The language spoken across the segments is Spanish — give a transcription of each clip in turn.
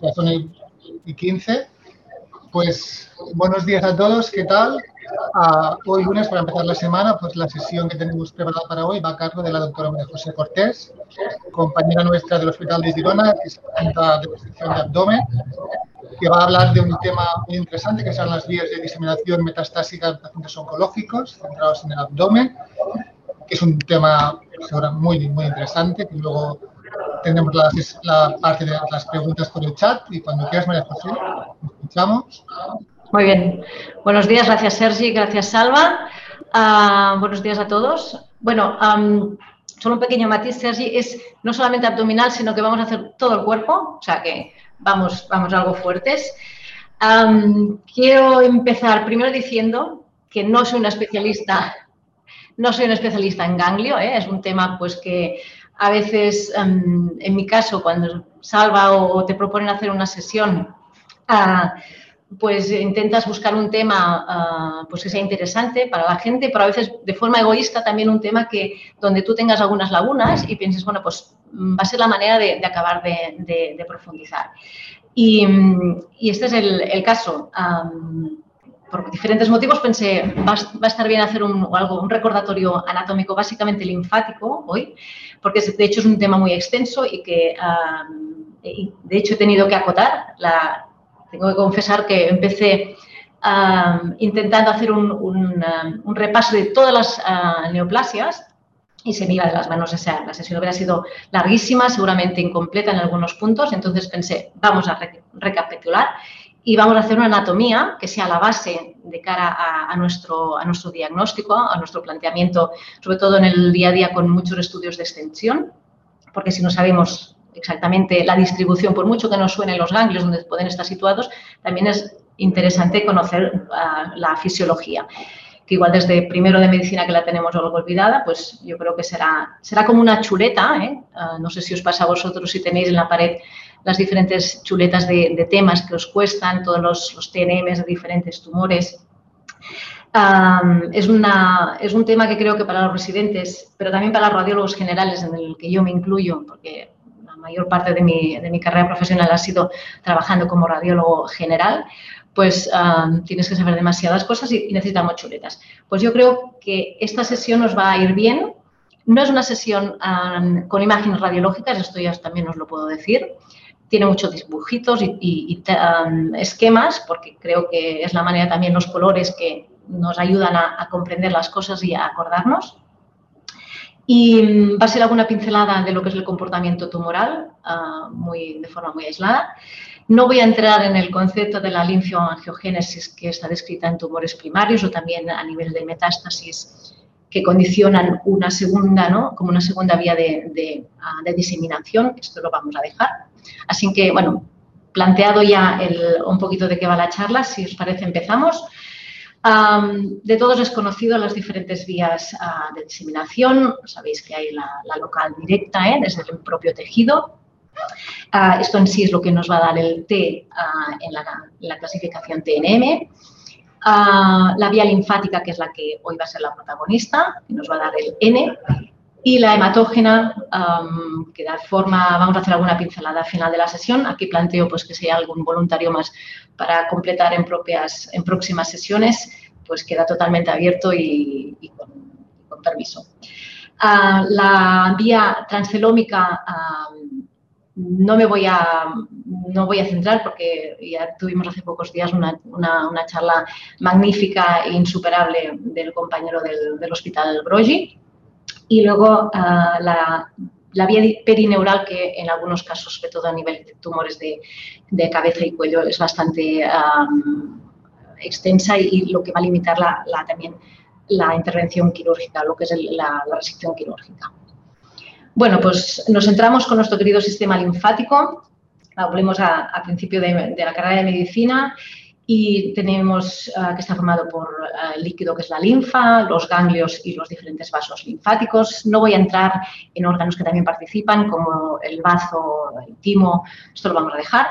1 y 15. Pues buenos días a todos, ¿qué tal? Uh, hoy lunes, para empezar la semana, pues la sesión que tenemos preparada para hoy va a cargo de la doctora María José Cortés, compañera nuestra del Hospital de Girona, que es de la sección de abdomen, que va a hablar de un tema muy interesante, que son las vías de diseminación metastásica de pacientes oncológicos, centrados en el abdomen, que es un tema pues, muy, muy interesante, que luego tenemos la, la, parte de las preguntas por el chat y cuando quieras, María José, escuchamos. Muy bien. Buenos días, gracias Sergi, gracias Salva. Uh, buenos días a todos. Bueno, solo un pequeño matiz, Sergi, es no solamente abdominal, sino que vamos a hacer todo el cuerpo, o sea que vamos, vamos algo fuertes. Quiero empezar primero diciendo que no soy una especialista, no soy una especialista en ganglio, ¿eh? es un tema pues que a veces, um, en mi caso, cuando salva o te proponen hacer una sesión, uh, pues intentas buscar un tema uh, pues que sea interesante para la gente, pero a veces de forma egoísta también un tema que donde tú tengas algunas lagunas y pienses, bueno, pues va a ser la manera de, acabar de, profundizar. Y, y, este es el, caso. Por diferentes motivos pensé, va, va, a estar bien hacer un, algo, un recordatorio anatómico básicamente linfático hoy, porque de hecho es un tema muy extenso y que de hecho he tenido que acotar. La, tengo que confesar que empecé intentando hacer un, un, un, repaso de todas las uh, neoplasias y se me iba de las manos. O sea, la sesión hubiera sido larguísima, seguramente incompleta en algunos puntos. Entonces pensé, vamos a re recapitular y vamos a hacer una anatomía que sea la base de cara a, nuestro, a nuestro diagnóstico, a nuestro planteamiento, sobre todo en el día a día con muchos estudios de extensión, porque si no sabemos exactamente la distribución, por mucho que nos suenen los ganglios donde pueden estar situados, también es interesante conocer uh, la fisiología que igual desde primero de medicina que la tenemos algo olvidada, pues yo creo que será, será como una chuleta, ¿eh? uh, no sé si os pasa a vosotros si tenéis en la pared las diferentes chuletas de, de temas que os cuestan, todos los, los TNMs de diferentes tumores. Um, es, una, es un tema que creo que para los residentes, pero también para los radiólogos generales, en el que yo me incluyo, porque la mayor parte de mi, de mi carrera profesional ha sido trabajando como radiólogo general, pues um, tienes que saber demasiadas cosas y, y necesitamos chuletas. Pues yo creo que esta sesión nos va a ir bien. No es una sesión um, con imágenes radiológicas, esto ya también os lo puedo decir tiene muchos dibujitos y, um, esquemas, porque creo que es la manera también los colores que nos ayudan a, comprender las cosas y a acordarnos. Y va a ser alguna pincelada de lo que es el comportamiento tumoral, uh, muy, de forma muy aislada. No voy a entrar en el concepto de la linfoangiogénesis que está descrita en tumores primarios o también a nivel de metástasis que condicionan una segunda, ¿no? como una segunda vía de, de, diseminación. Esto lo vamos a dejar. Así que, bueno, planteado ya el, un poquito de qué va la charla, si os parece empezamos. De todos es conocido las diferentes vías uh, de diseminación. Sabéis que hay la, local directa ¿eh? desde el propio tejido. Uh, esto en sí es lo que nos va a dar el T en, la, clasificación TNM. La vía linfática, que es la que hoy va a ser la protagonista, que nos va a dar el N y la hematógena, que da forma, vamos a hacer alguna pincelada al final de la sesión. Aquí planteo pues, que si hay algún voluntario más para completar en, propias, en próximas sesiones, pues queda totalmente abierto y, con, permiso. Uh, la vía transcelómica no me voy a, no voy a centrar porque ya tuvimos hace pocos días una, una, charla magnífica e insuperable del compañero del, Hospital Brogi, y luego uh, la, la, vía perineural que en algunos casos, sobre todo a nivel de tumores de, de cabeza y cuello, es bastante extensa y, lo que va a limitar también la intervención quirúrgica, lo que es la, la resección quirúrgica. Bueno, pues nos centramos con nuestro querido sistema linfático. Volvemos a, a principio de, la carrera de medicina y tenemos uh, que está formado por uh, líquido que es la linfa, los ganglios y los diferentes vasos linfáticos. No voy a entrar en órganos que también participan, como el bazo, el timo, esto lo vamos a dejar,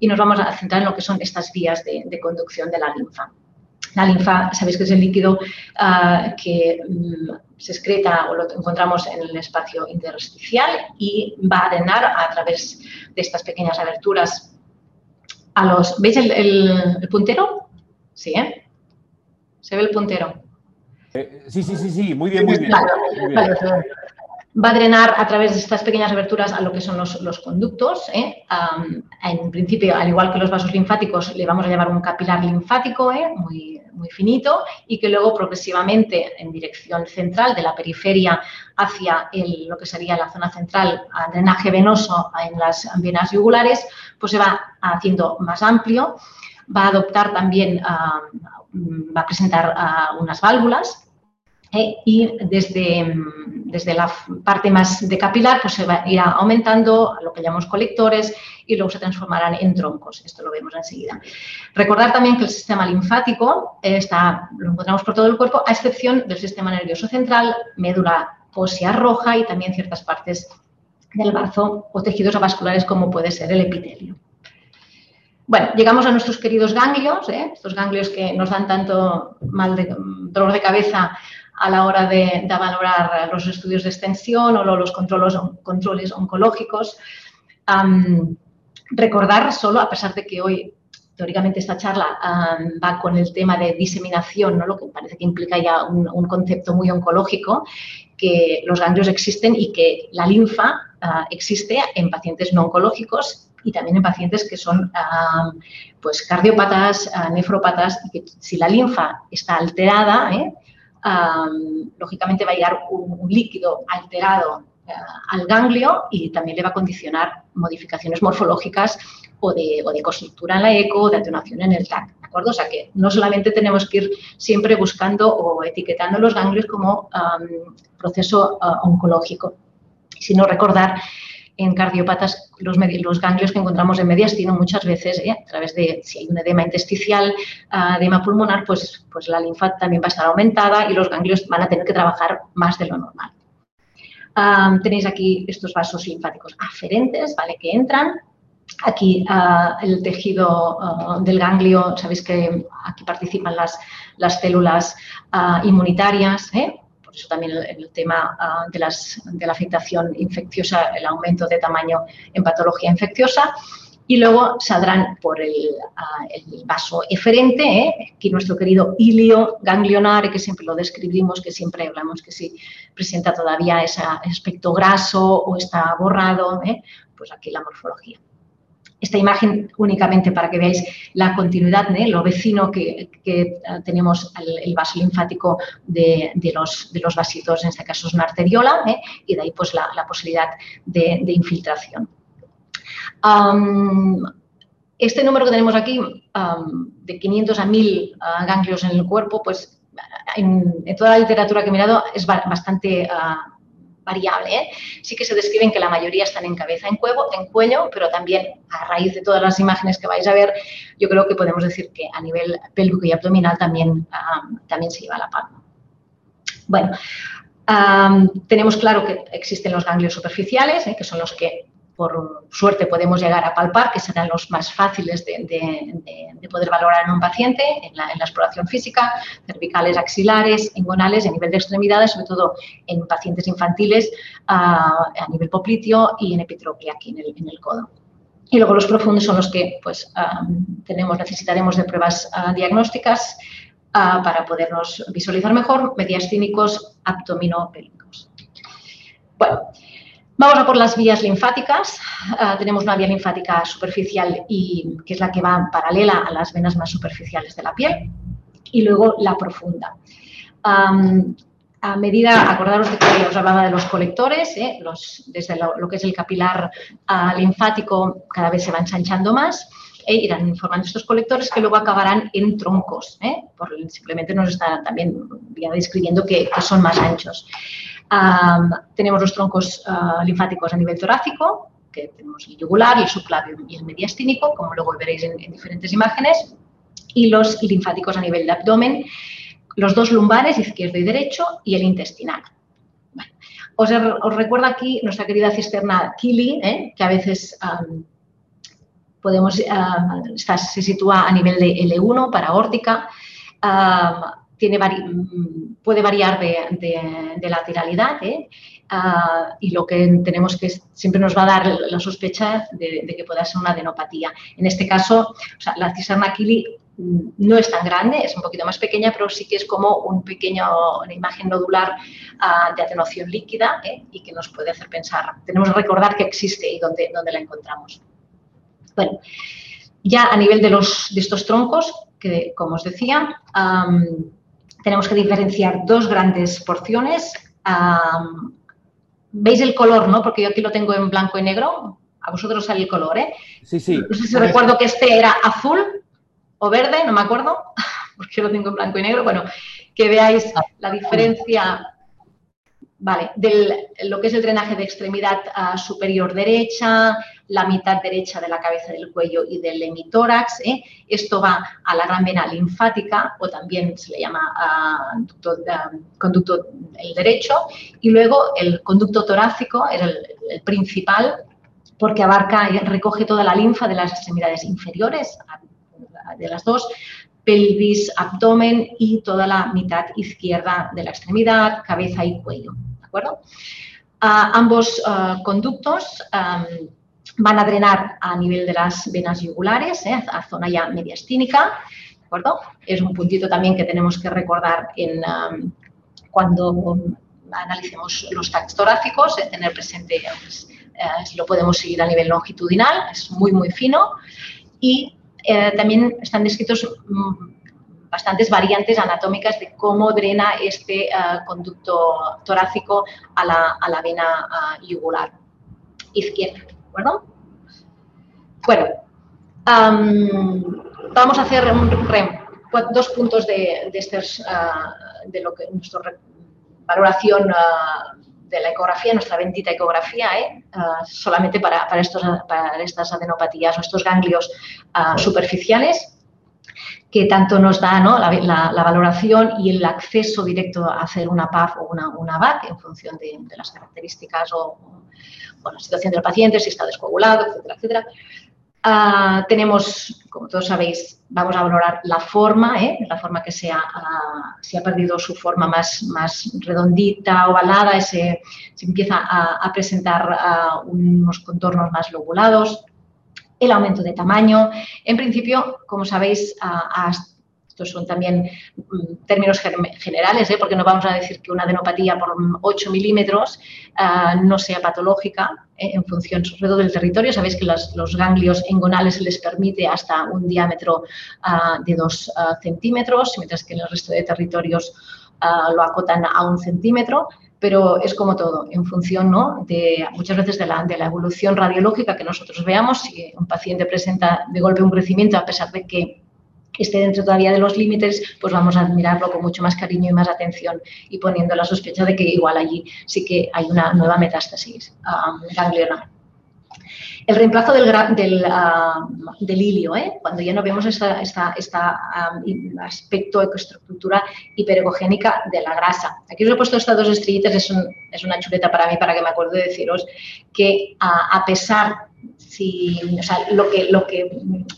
y nos vamos a centrar en lo que son estas vías de, conducción de la linfa. La linfa, sabéis que es el líquido que um, se excreta o lo encontramos en el espacio intersticial y va a drenar a través de estas pequeñas aberturas a los... ¿Veis el, puntero? Sí, ¿eh? ¿Se ve el puntero? Eh, sí, sí, sí, sí, muy bien, muy bien. Va a drenar a través de estas pequeñas aberturas a lo que son los, conductos. ¿eh? en principio, al igual que los vasos linfáticos, le vamos a llamar un capilar linfático, ¿eh? muy, muy finito, y que luego progresivamente en dirección central, de la periferia hacia lo que sería la zona central, a drenaje venoso en las venas yugulares, pues se va haciendo más amplio. Va a adoptar también, va a presentar unas válvulas eh, y desde, desde, la parte más de capilar pues se va a ir aumentando a lo que llamamos colectores y luego se transformarán en troncos. Esto lo vemos enseguida. Recordar también que el sistema linfático está, lo encontramos por todo el cuerpo, a excepción del sistema nervioso central, médula ósea roja y también ciertas partes del bazo o tejidos avasculares como puede ser el epitelio. Bueno, llegamos a nuestros queridos ganglios, ¿eh? estos ganglios que nos dan tanto mal de, dolor de cabeza a la hora de, valorar los estudios de extensión o los controles, controles oncológicos. recordar solo, a pesar de que hoy teóricamente esta charla va con el tema de diseminación, ¿no? lo que parece que implica ya un, concepto muy oncológico, que los ganglios existen y que la linfa ah, existe en pacientes no oncológicos y también en pacientes que son pues cardiópatas, uh, nefrópatas, y que si la linfa está alterada, ¿eh? Lógicamente va a llegar un, líquido alterado eh, al ganglio y también le va a condicionar modificaciones morfológicas o de, o de costructura en la eco o de atenuación en el TAC. ¿de acuerdo? O sea que no solamente tenemos que ir siempre buscando o etiquetando los ganglios como proceso ah, oncológico, sino recordar en cardiopatas los, ganglios que encontramos en mediastino muchas veces, ¿eh? a través de, si hay un edema intersticial, uh, edema pulmonar, pues, pues la linfa también va a estar aumentada y los ganglios van a tener que trabajar más de lo normal. tenéis aquí estos vasos linfáticos aferentes, ¿vale? Que entran. Aquí uh, el tejido del ganglio, sabéis que aquí participan las, las células inmunitarias, ¿eh? Eso también el, tema ah, de, la afectación infecciosa, el aumento de tamaño en patología infecciosa. Y luego saldrán por el, ah, vaso eferente, ¿eh? aquí nuestro querido ilio ganglionar, que siempre lo describimos, que siempre hablamos que si presenta todavía ese aspecto graso o está borrado, ¿eh? pues aquí la morfología esta imagen únicamente para que veáis la continuidad, ¿eh? lo vecino que, eh, tenemos el, vaso linfático de, los, de, los, vasitos, en este caso es una arteriola, ¿eh? y de ahí pues la, posibilidad de, infiltración. este número que tenemos aquí, de 500 a 1000 ah, ganglios en el cuerpo, pues en, toda la literatura que he mirado es bastante ah, variable. ¿eh? Sí que se describen que la mayoría están en cabeza, en, cuello, en cuello, pero también a raíz de todas las imágenes que vais a ver, yo creo que podemos decir que a nivel pélvico y abdominal también, también se lleva la palma. Bueno, tenemos claro que existen los ganglios superficiales, ¿eh? que son los que por suerte podemos llegar a palpar, que serán los más fáciles de, poder valorar en un paciente, en la, exploración física, cervicales, axilares, ingonales, a nivel de extremidades, sobre todo en pacientes infantiles, a, nivel popliteo y en epitropia aquí en el, codo. Y luego los profundos son los que pues, tenemos, necesitaremos de pruebas diagnósticas para podernos visualizar mejor, mediastínicos, abdominopélvicos. Bueno, Vamos a por las vías linfáticas. Ah, tenemos una vía linfática superficial y que es la que va paralela a las venas más superficiales de la piel y luego la profunda. a medida, acordaros de que os hablaba de los colectores, ¿eh? desde lo, que es el capilar ah, linfático cada vez se va ensanchando más e irán formando estos colectores que luego acabarán en troncos. ¿eh? simplemente nos está también ya describiendo que son más anchos tenemos los troncos ah, linfáticos a nivel torácico, que tenemos el yugular, el subclavio y el mediastínico, como luego veréis en, diferentes imágenes, y los linfáticos a nivel de abdomen, los dos lumbares, izquierdo y derecho, y el intestinal. os, recuerdo aquí nuestra querida cisterna Kili, ¿eh? que a veces podemos, se sitúa a nivel de L1 para órtica puede variar de, lateralidad ¿eh? ah, y lo que tenemos que siempre nos va a dar la sospecha de, que pueda ser una adenopatía. En este caso, la cisterna Kili mm, no es tan grande, es un poquito más pequeña, pero sí que es como un pequeño, una imagen nodular ah, de atenuación líquida ¿eh? y que nos puede hacer pensar, tenemos que recordar que existe y dónde, dónde la encontramos. Bueno, ya a nivel de, los, de estos troncos, que como os decía, tenemos que diferenciar dos grandes porciones. ¿Veis el color, no? Porque yo aquí lo tengo en blanco y negro. A vosotros sale el color, ¿eh? Sí, sí. No sé si recuerdo que este era azul o verde, no me acuerdo, porque lo tengo en blanco y negro. Bueno, que veáis la diferencia Vale, de lo que es el drenaje de extremidad ah, superior derecha, la mitad derecha de la cabeza del cuello y del hemitórax. ¿eh? Esto va a la gran vena linfática o también se le llama ah, ah, conducto, el derecho. Y luego el conducto torácico es el, principal porque abarca y recoge toda la linfa de las extremidades inferiores, de las dos, pelvis, abdomen y toda la mitad izquierda de la extremidad, cabeza y cuello acuerdo? ambos ah, conductos van a drenar a nivel de las venas yugulares, ¿eh? a zona ya mediastínica, ¿de acuerdo? Es un puntito también que tenemos que recordar en, cuando analicemos los tags torácicos, ¿eh? tener presente, pues, eh, si lo podemos seguir a nivel longitudinal, es muy, muy fino. Y también están descritos mm, bastantes variantes anatómicas de cómo drena este conducto torácico a la, vena uh, yugular izquierda. ¿De acuerdo? Bueno, vamos a hacer dos puntos de, estos, eh, de lo que nuestra valoración de la ecografía, nuestra bendita ecografía, solamente para, estos, para estas adenopatías o estos ganglios superficiales que tanto nos da la, valoración y el acceso directo a hacer una PAF o una, una VAC en función de, las características o, la situación del paciente, si está descoagulado, etcétera, etcétera. Ah, tenemos, como todos sabéis, vamos a valorar la forma, ¿eh? la forma que sea, ah, si ha perdido su forma más, más redondita, ovalada, se, se empieza a, presentar ah, unos contornos más lobulados, el aumento de tamaño. En principio, como sabéis, estos son también mm, términos generales, ¿eh? porque no vamos a decir que una adenopatía por 8 milímetros ah, no sea patológica ¿eh? en función del territorio. Sabéis que los ganglios engonales les permite hasta un diámetro ah, de 2 ah, centímetros, mientras que en el resto de territorios lo acotan a un centímetro pero es como todo, en función ¿no? de muchas veces de la, de la evolución radiológica que nosotros veamos. Si un paciente presenta de golpe un crecimiento, a pesar de que esté dentro todavía de los límites, pues vamos a mirarlo con mucho más cariño y más atención y poniendo la sospecha de que igual allí sí que hay una nueva metástasis um, ganglionar. El reemplazo del, del, ah, ¿eh? cuando ya no vemos este aspecto ecoestructura hipergogénica de la grasa. Aquí os he puesto estas dos estrellitas, es, una chuleta para mí, para que me acuerde de deciros que a pesar si, lo, que, lo que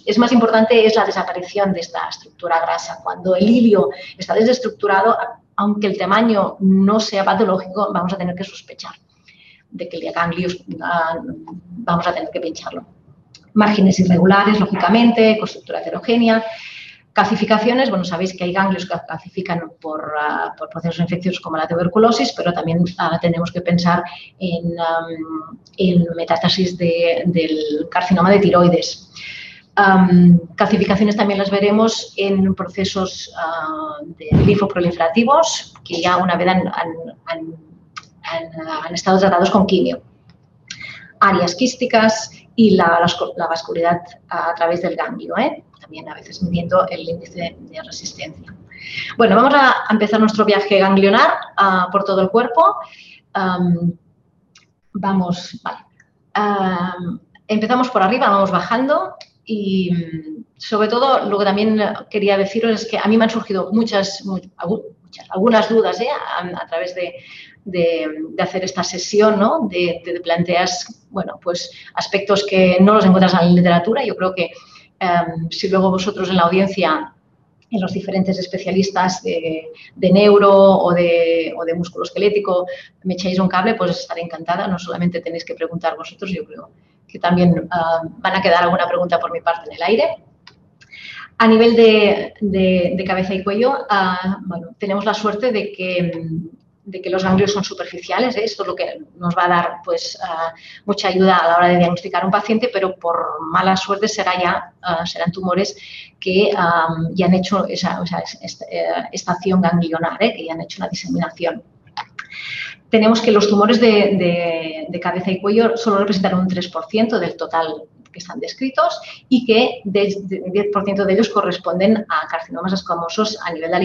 es más importante es la desaparición de esta estructura grasa. Cuando el hilio está desestructurado, aunque el tamaño no sea patológico, vamos a tener que sospechar de que ganglio ah, vamos a tener que pincharlo. Márgenes irregulares, lógicamente, con estructura heterogénea. Calcificaciones, bueno, sabéis que hay ganglios que calcifican por, ah, procesos infecciosos como la tuberculosis, pero también ah, tenemos que pensar en, metástasis del carcinoma de tiroides. calcificaciones también las veremos en procesos de linfoproliferativos que ya una vez han, estado tratados con quimio. Áreas quísticas y la, vascularidad a, través del ganglio, ¿eh? también a veces midiendo el índice de resistencia. Bueno, vamos a empezar nuestro viaje ganglionar ah, por todo el cuerpo. vamos, vale. empezamos por arriba, vamos bajando y sobre todo lo que también quería deciros es que a mí me han surgido muchas, algunas dudas ¿eh? a, través de, de, hacer esta sesión, ¿no? De, de, planteas, bueno, pues aspectos que no los encuentras en la literatura. Yo creo que em, si luego vosotros en la audiencia en los diferentes especialistas de, neuro o de, o de músculo esquelético me echáis un cable, pues estaré encantada. No solamente tenéis que preguntar vosotros, yo creo que también ah, van a quedar alguna pregunta por mi parte en el aire. A nivel de, cabeza y cuello, ah, bueno, tenemos la suerte de que de que los ganglios son superficiales. ¿eh? Esto es lo que nos va a dar pues, ah, mucha ayuda a la hora de diagnosticar a un paciente, pero por mala suerte será ya, ah, serán tumores que ya han hecho esa, eh, estación ganglionar, ¿eh? que ya han hecho una diseminación. Tenemos que los tumores de, cabeza y cuello solo representan un 3% del total que están descritos y que el 10% de ellos corresponden a carcinomas escamosos a nivel de la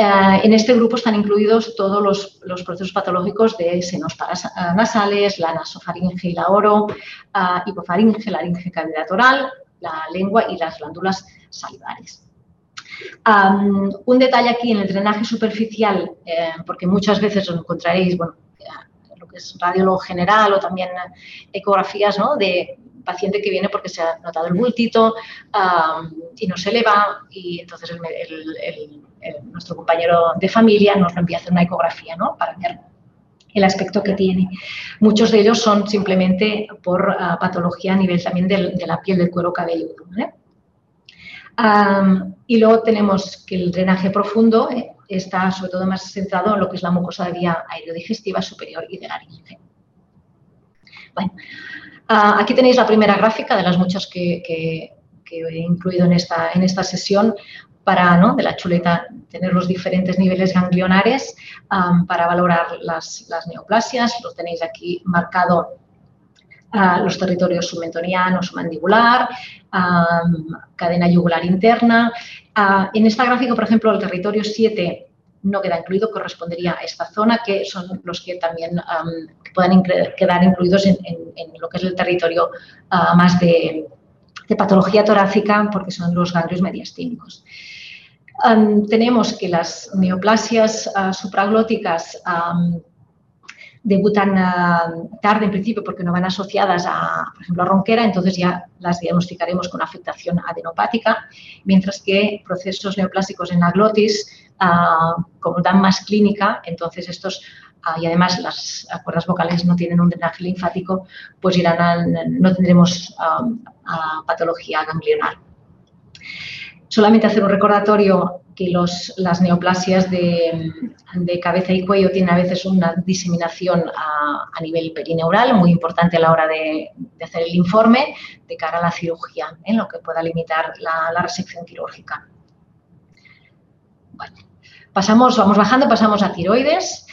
eh, en este grupo están incluidos todos los, procesos patológicos de senos nasales, la nasofaringe y la oro, uh, hipofaringe, laringe cavidad oral, la lengua y las glándulas salivares. un detalle aquí en el drenaje superficial, eh, porque muchas veces lo encontraréis, bueno, lo que es radiólogo general o también ecografías ¿no? de paciente que viene porque se ha notado el bultito y no se eleva y entonces nuestro compañero de familia nos lo envía a hacer una ecografía ¿no? para ver el aspecto que tiene. Muchos de ellos son simplemente por ah, patología a nivel también de la piel del cuero cabelludo. y luego tenemos que el drenaje profundo eh, está sobre todo más centrado en lo que es la mucosa de vía aerodigestiva superior y de laringe. Bueno, Ah, aquí tenéis la primera gráfica de las muchas que, he incluido en esta, en esta sesión para, ¿no? de la chuleta, tener los diferentes niveles ganglionares para valorar las, neoplasias. Lo tenéis aquí marcado los territorios submentoniano, submandibular, cadena yugular interna. Ah, en esta gráfica, por ejemplo, el territorio 7 no queda incluido, correspondería a esta zona, que son los que también puedan quedar incluidos en, lo que es el territorio ah, más de, patología torácica, porque son los ganglios mediastínicos. tenemos que las neoplasias uh, supraglóticas debutan tarde en principio porque no van asociadas a, por ejemplo, a ronquera, entonces ya las diagnosticaremos con afectación adenopática, mientras que procesos neoplásicos en la glotis como dan más clínica, entonces estos, ah, y además las cuerdas vocales no tienen un drenaje linfático, pues irán no tendremos patología ganglionar. Solamente hacer un recordatorio que las neoplasias de, cabeza y cuello tienen a veces una diseminación a, nivel perineural, muy importante a la hora de, hacer el informe de cara a la cirugía, en lo que pueda limitar la resección quirúrgica. Pasamos, vamos bajando, pasamos a tiroides.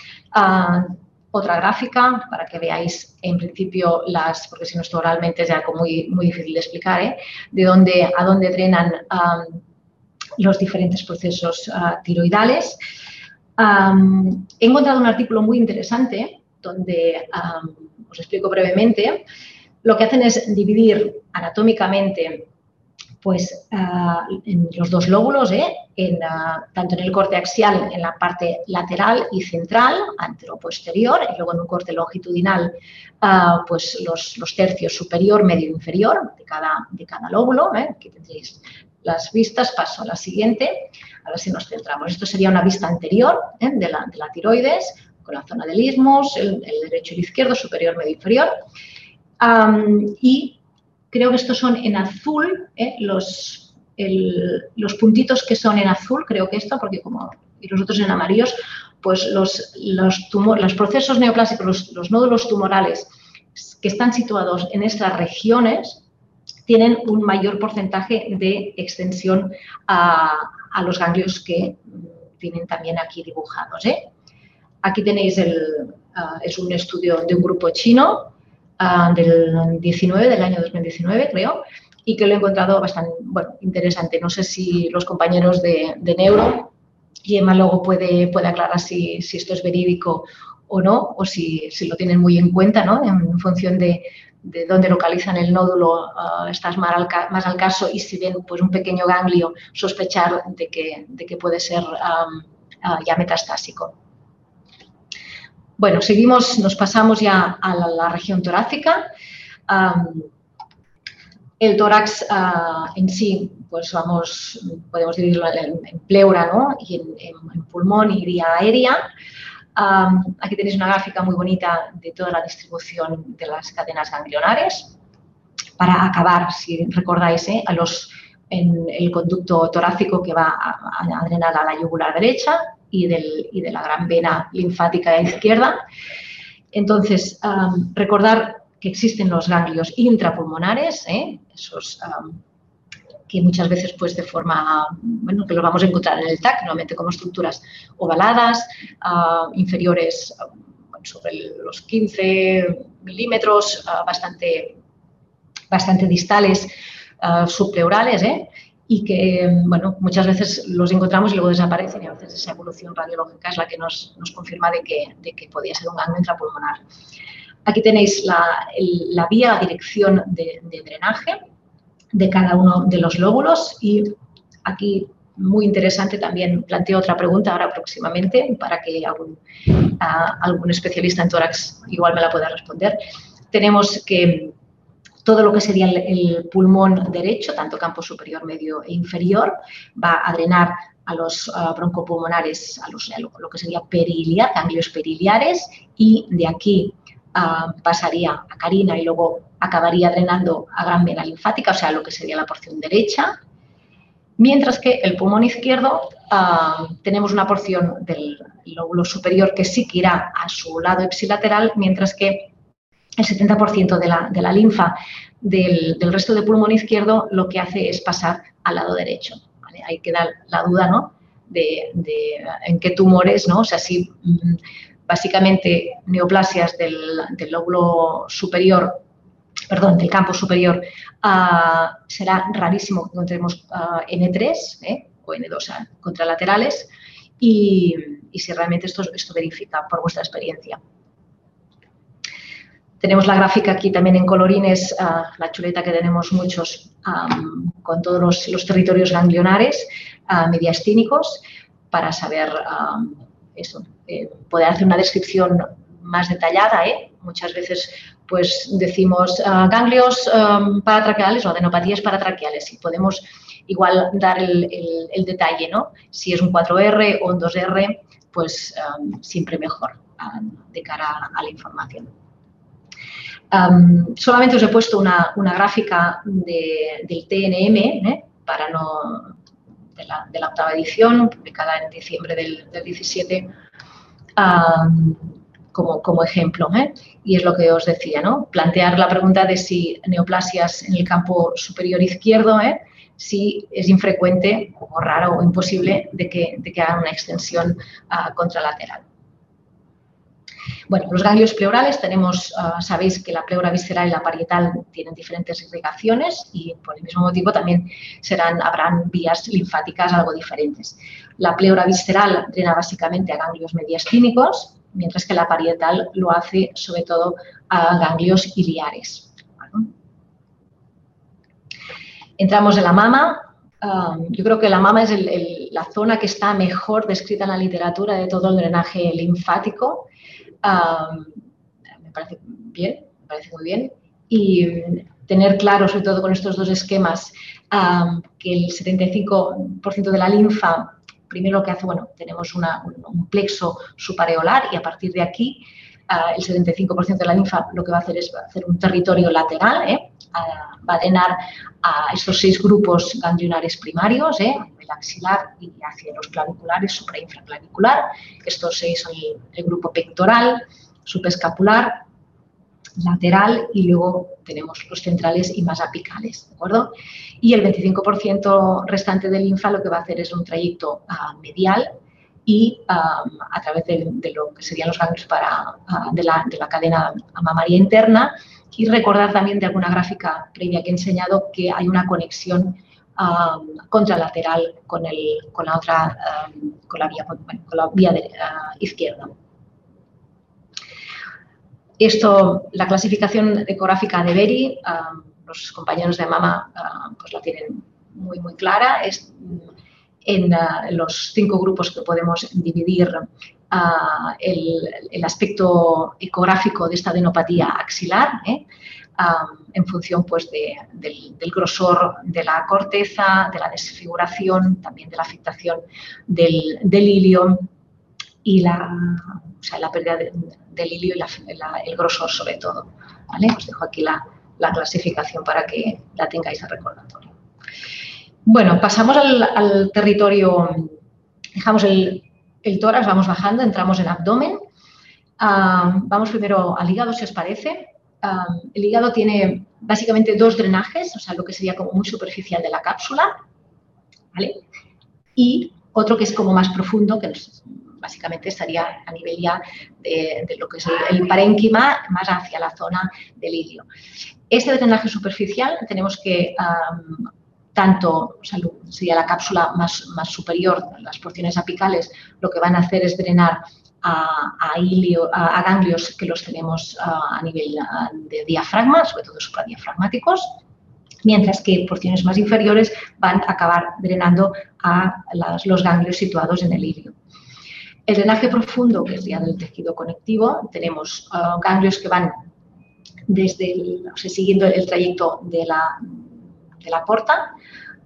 otra gráfica para que veáis en principio las, porque si no esto oralmente es algo muy, muy difícil de explicar, ¿eh? de dónde, a dónde drenan los diferentes procesos ah, tiroidales. he encontrado un artículo muy interesante donde os explico brevemente. Lo que hacen es dividir anatómicamente pues ah, en los dos lóbulos, ¿eh? en, tanto en el corte axial, en la parte lateral y central, antero-posterior, y luego en un corte longitudinal, ah, pues los, tercios superior, medio e inferior de cada, de cada lóbulo. ¿eh? Aquí tendréis las vistas, paso a la siguiente, ahora sí nos centramos. Esto sería una vista anterior ¿eh? de, la, de, la, tiroides, con la zona del ismos, el, derecho y el izquierdo, superior, medio, inferior. y Creo que estos son en azul, ¿eh? los, los puntitos que son en azul, creo que esto, porque como y los otros en amarillos, pues los, los, los procesos neoplásicos, los, nódulos tumorales que están situados en estas regiones, tienen un mayor porcentaje de extensión a, los ganglios que tienen también aquí dibujados. ¿eh? Aquí tenéis el, ah, es un estudio de un grupo chino Ah, del 19, del año 2019, creo, y que lo he encontrado bastante bueno, interesante. No sé si los compañeros de, Neuro y Emma luego puede, puede aclarar si, si, esto es verídico o no, o si, si, lo tienen muy en cuenta, ¿no? En función de, de dónde localizan el nódulo, uh, estás más al, caso y si ven pues, un pequeño ganglio, sospechar de que, de que puede ser ya metastásico. Bueno, seguimos, nos pasamos ya a la, región torácica. el tórax ah, en sí pues vamos, podemos dividirlo en, pleura ¿no? y en, pulmón y vía aérea. aquí tenéis una gráfica muy bonita de toda la distribución de las cadenas ganglionares para acabar, si recordáis, ¿eh? a los, en el conducto torácico que va a, drenar a la yugular derecha y, del, y, de la gran vena linfática izquierda. Entonces, recordar que existen los ganglios intrapulmonares, ¿eh? esos que muchas veces pues de forma, bueno, que los vamos a encontrar en el TAC, normalmente como estructuras ovaladas, ah, inferiores sobre los 15 milímetros, ah, bastante, bastante distales, uh, subpleurales, ¿eh? Y que, bueno, muchas veces los encontramos y luego desaparecen y a veces esa evolución radiológica es la que nos, nos confirma de que, de que podía ser un ganglio intrapulmonar. Aquí tenéis la, la vía, dirección de, de drenaje, de cada uno de los lóbulos y aquí muy interesante también planteo otra pregunta ahora próximamente para que algún, algún especialista en tórax igual me la pueda responder. Tenemos que todo lo que sería el, pulmón derecho, tanto campo superior, medio e inferior, va a drenar a los broncopulmonares, a, los, lo que sería periliar, ganglios periliares, y de aquí pasaría a carina y luego acabaría drenando a gran vena linfática, o sea, lo que sería la porción derecha, mientras que el pulmón izquierdo ah, tenemos una porción del lóbulo superior que sí que irá a su lado ipsilateral, mientras que el 70% de la, de la linfa del, resto del pulmón izquierdo lo que hace es pasar al lado derecho. Ahí queda la duda, ¿no? De, en qué tumores, ¿no? O sea, si mm, básicamente neoplasias del, lóbulo superior, perdón, del campo superior, ah, será rarísimo que encontremos ah, N3 ¿eh? o N2 contralaterales y, y, si realmente esto, esto verifica por vuestra experiencia. Tenemos la gráfica aquí también en colorines, ah, la chuleta que tenemos muchos con todos los, territorios ganglionares mediastínicos para saber eso, eh, poder hacer una descripción más detallada. ¿eh? Muchas veces pues decimos ah, ganglios um, paratraqueales o adenopatías paratraqueales y podemos igual dar el, detalle, ¿no? Si es un 4R o un 2R, pues siempre mejor de cara a la información. Solamente os he puesto una, gráfica del TNM ¿eh? para no de la, octava edición, publicada en diciembre del, 17, como, ejemplo. ¿eh? Y es lo que os decía, ¿no? Plantear la pregunta de si neoplasias en el campo superior izquierdo, ¿eh? si es infrecuente o raro o imposible de que, de que una extensión ah, contralateral. Bueno, los ganglios pleurales tenemos, ah, sabéis que la pleura visceral y la parietal tienen diferentes irrigaciones y por el mismo motivo también serán, habrán vías linfáticas algo diferentes. La pleura visceral drena básicamente a ganglios mediastínicos, mientras que la parietal lo hace sobre todo a ganglios iliares. Entramos en la mama. Ah, yo creo que la mama es la zona que está mejor descrita en la literatura de todo el drenaje linfático me parece bien, me parece muy bien. Y tener claro, sobre todo con estos dos esquemas, que el 75% de la linfa, primero lo que hace, bueno, tenemos un, plexo supareolar y a partir de aquí ah, el 75% de la linfa lo que va a hacer es hacer un territorio lateral, ¿eh? Va a drenar a estos seis grupos ganglionares primarios, ¿eh? el axilar y hacia los claviculares, suprainfraclavicular. Estos seis son el, grupo pectoral, subescapular, lateral y luego tenemos los centrales y más apicales, ¿de acuerdo? Y el 25% restante del linfa lo que va a hacer es un trayecto ah, medial y a través de, lo que serían los ganglios para, ah, de, la, de, la, cadena mamaria interna y recordar también de alguna gráfica previa que he enseñado que hay una conexión contralateral con, el, con la otra, con la vía, con la vía izquierda. Esto, la clasificación ecográfica de Berry, los compañeros de Mama pues la tienen muy, muy clara. Es, en, los cinco grupos que podemos dividir el, aspecto ecográfico de esta adenopatía axilar. ¿eh? en función pues, del, grosor de la corteza, de la desfiguración, también de la afectación del, del y la, pérdida del hilio y el grosor sobre todo. ¿vale? Os dejo aquí la, clasificación para que la tengáis de recordatorio. Bueno, pasamos al, territorio, dejamos el, el, tórax, vamos bajando, entramos en abdomen. Ah, vamos primero al hígado, si os parece el hígado tiene básicamente dos drenajes, o sea, lo que sería como muy superficial de la cápsula, ¿vale? Y otro que es como más profundo, que básicamente estaría a nivel ya de, lo que es el, parénquima, más hacia la zona del ilio. Este drenaje superficial tenemos que tanto, o sea, sería la cápsula más, superior, las porciones apicales, lo que van a hacer es drenar a, ganglios que los tenemos a nivel de diafragma, sobre todo supradiafragmáticos, mientras que porciones más inferiores van a acabar drenando a los ganglios situados en el ilio. El drenaje profundo, que es ya del tejido conectivo, tenemos ganglios que van desde siguiendo el trayecto de la, de la porta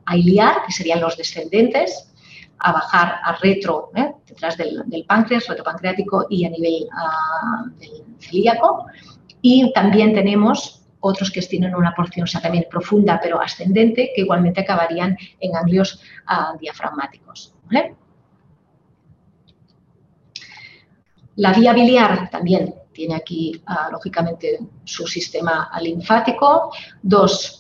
a iliar, que serían los descendentes, a bajar a retro, ¿eh? detrás del, páncreas, retropancreático y a nivel ah, del celíaco. Y también tenemos otros que tienen una porción también profunda pero ascendente, que igualmente acabarían en ganglios ah, diafragmáticos. La vía biliar también tiene aquí, ah, lógicamente, su sistema linfático, dos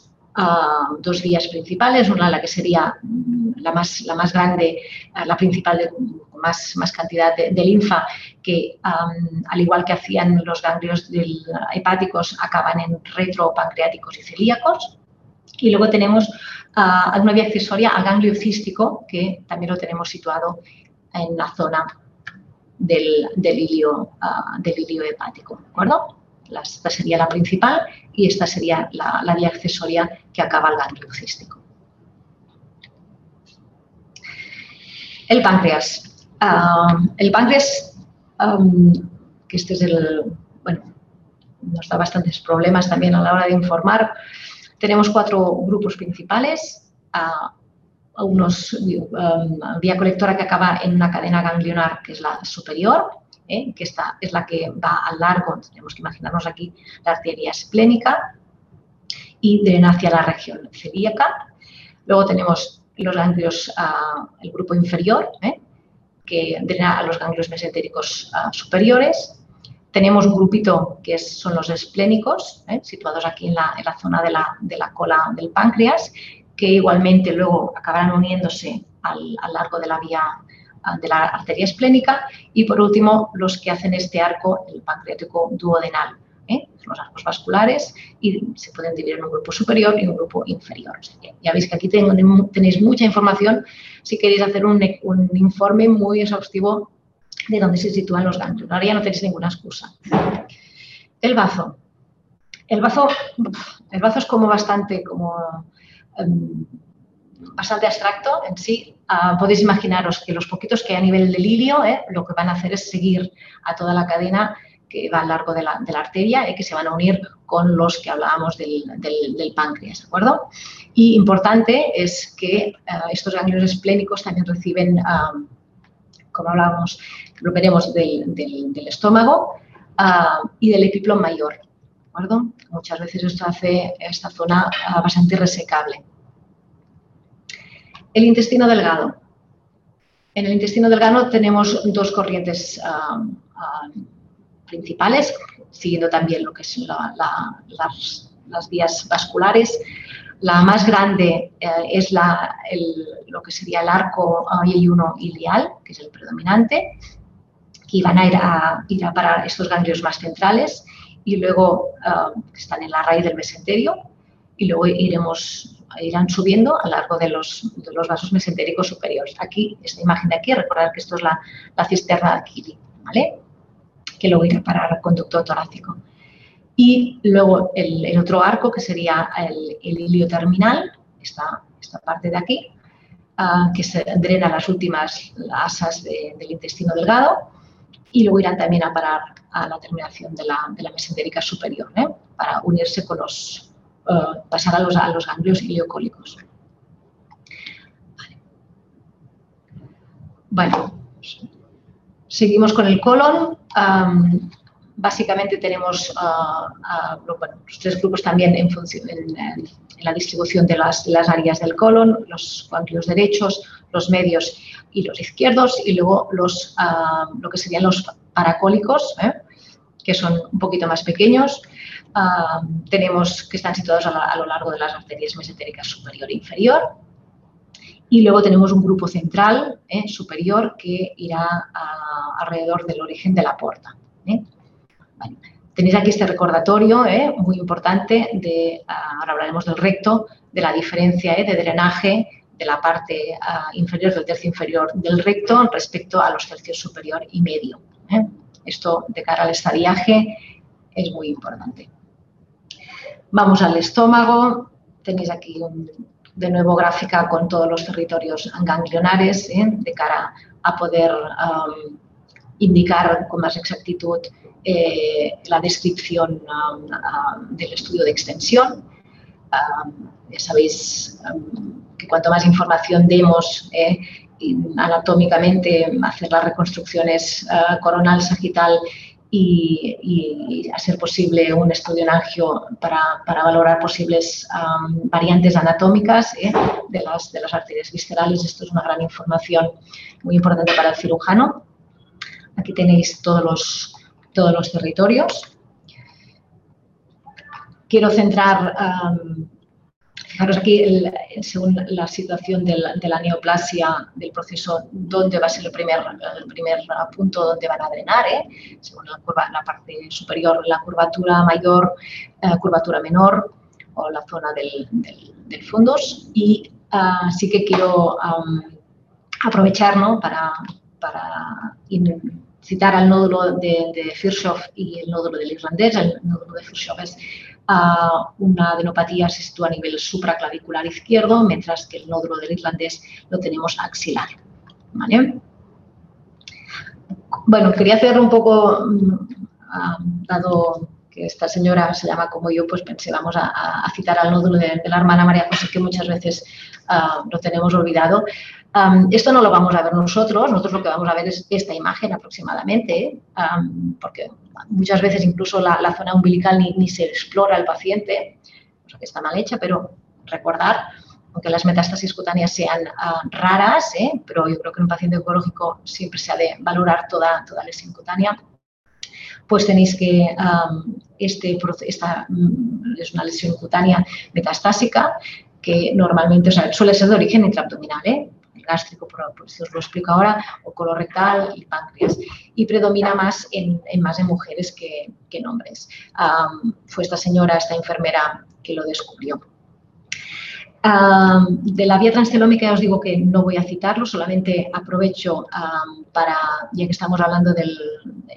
dos vías principales, una la que sería mm, la más, la más grande, eh, la principal de más, más cantidad de, linfa, que al igual que hacían los ganglios hepáticos, acaban en retropancreáticos y celíacos. Y luego tenemos uh, una vía accesoria al ganglio cístico, que también lo tenemos situado en la zona del, del, hilio, ah, del hilio hepático. ¿De acuerdo? Esta sería la principal y esta sería la, vía accesoria que acaba el ganglio cístico. El páncreas. Ah, el páncreas, que este es el, bueno, nos da bastantes problemas también a la hora de informar. Tenemos cuatro grupos principales. Uh, unos, vía colectora que acaba en una cadena ganglionar que es la superior, ¿eh? que esta es la que va al largo, tenemos que imaginarnos aquí la arteria esplénica y drena hacia la región celíaca. Luego tenemos los ganglios, ah, el grupo inferior, ¿eh? que drena a los ganglios mesentéricos ah, superiores. Tenemos un grupito que son los esplénicos, ¿eh? situados aquí en la, zona de la, de la, cola del páncreas, que igualmente luego acabarán uniéndose al, al largo de la vía de la arteria esplénica y por último los que hacen este arco, el pancreático duodenal, ¿eh? los arcos vasculares y se pueden dividir en un grupo superior y un grupo inferior. ya veis que aquí tenéis mucha información si queréis hacer un, informe muy exhaustivo de dónde se sitúan los ganglios. Ahora ya no tenéis ninguna excusa. El bazo. El bazo, el bazo es como bastante, como, em, bastante abstracto en sí. Ah, podéis imaginaros que los poquitos que hay a nivel del hilio, eh, lo que van a hacer es seguir a toda la cadena que va a lo largo de la, arteria y que se van a unir con los que hablábamos del, páncreas, ¿de acuerdo? Y importante es que ah, estos ganglios esplénicos también reciben, ah, como hablábamos, lo veremos del, estómago y del epiplón mayor, ¿de acuerdo? Muchas veces esto hace esta zona bastante resecable. El intestino delgado. En el intestino delgado tenemos dos corrientes ah, ah, principales, siguiendo también lo que son las, vías vasculares. La más grande eh, es lo que sería el arco I1 ilial, que es el predominante, que van a ir a, ir a parar estos ganglios más centrales y luego ah, están en la raíz del mesenterio y luego iremos irán subiendo a lo largo de los, vasos mesentéricos superiores. Aquí, esta imagen de aquí, recordad que esto es la, cisterna de Aquili, ¿vale? Que luego irá para el conducto torácico. Y luego el, otro arco, que sería el, ilio terminal, esta, esta parte de aquí, ah, que se drena las últimas asas del intestino delgado y luego irán también a parar a la terminación de la, de mesentérica superior, ¿eh? para unirse con los, pasar a los, a los ganglios ileocólicos. Bueno, seguimos con el colon. básicamente tenemos los tres grupos también en, función, en, la distribución de las, las, áreas del colon, los ganglios derechos, los medios y los izquierdos, y luego los, lo que serían los paracólicos, ¿eh? que son un poquito más pequeños. Tenemos que están situados a, lo largo de las arterias mesentéricas superior e inferior. Y luego tenemos un grupo central ¿eh? superior que irá alrededor del origen de la porta. ¿eh? tenéis aquí este recordatorio muy importante de, ahora hablaremos del recto, de la diferencia de drenaje de la parte inferior del tercio inferior del recto respecto a los tercios superior y medio. ¿eh? Esto de cara al estadiaje es muy importante. Vamos al estómago. Tenéis aquí de nuevo gráfica con todos los territorios ganglionares ¿eh? de cara a poder um, indicar con más exactitud eh, la descripción um, um, del estudio de extensión. ya sabéis que cuanto más información demos anatómicamente hacer las reconstrucciones uh, coronal, sagital y, y, a ser posible un estudio en angio para, valorar posibles variantes anatómicas ¿eh? de, las, de las arterias viscerales. Esto es una gran información muy importante para el cirujano. Aquí tenéis todos los, todos los territorios. Quiero centrar Fijaros aquí, según la situación de la, neoplasia del proceso, dónde va a ser el primer, el primer punto donde van a drenar, ¿eh? según la, curva, la parte superior, la curvatura mayor, eh, curvatura menor o la zona del, del, fundos. Y uh, sí que quiero um, aprovechar ¿no? para, para citar al nódulo de, de y el nódulo del irlandés. El nódulo de Firshoff es una adenopatía se sitúa a nivel supraclavicular izquierdo, mientras que el nódulo del irlandés lo tenemos axilar. Bueno, quería hacer un poco, mm, dado que esta señora se llama como yo, pues pensé, vamos a, citar al nódulo de, la hermana María José, que muchas veces ah, lo tenemos olvidado esto no lo vamos a ver nosotros, nosotros lo que vamos a ver es esta imagen aproximadamente, porque muchas veces incluso la, zona umbilical ni, se explora el paciente, cosa que está mal hecha, pero recordar, aunque las metástasis cutáneas sean ah, raras, ¿eh? pero yo creo que en un paciente oncológico siempre se ha de valorar toda, toda lesión cutánea, pues tenéis que este, esta mm, es una lesión cutánea metastásica que normalmente suele ser de origen intraabdominal, ¿eh? Gástrico, por, si os lo explico ahora, o colorectal y páncreas. Y predomina más en, más de mujeres que, en hombres. fue esta señora, esta enfermera, que lo descubrió. de la vía transcelómica os digo que no voy a citarlo, solamente aprovecho para, ya que estamos hablando del,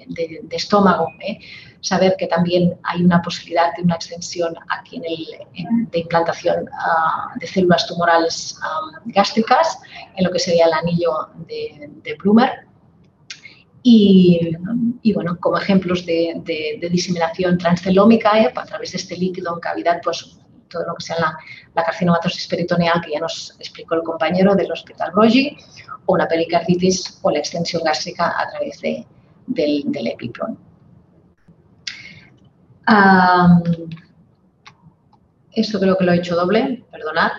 de, estómago, ¿eh? Saber que también hay una posibilidad de una extensión aquí en el, de implantación ah, de células tumorales gástricas en lo que sería el anillo de, de Blumer. Y, bueno, como ejemplos de, diseminación transcelómica ¿eh? a través de este líquido en cavidad, pues todo lo que sea la, la carcinomatosis peritoneal que ya nos explicó el compañero del Hospital Rogi, o una pericarditis o la extensión gástrica a través de, del, del epiplón esto creo que lo he hecho doble, perdonad.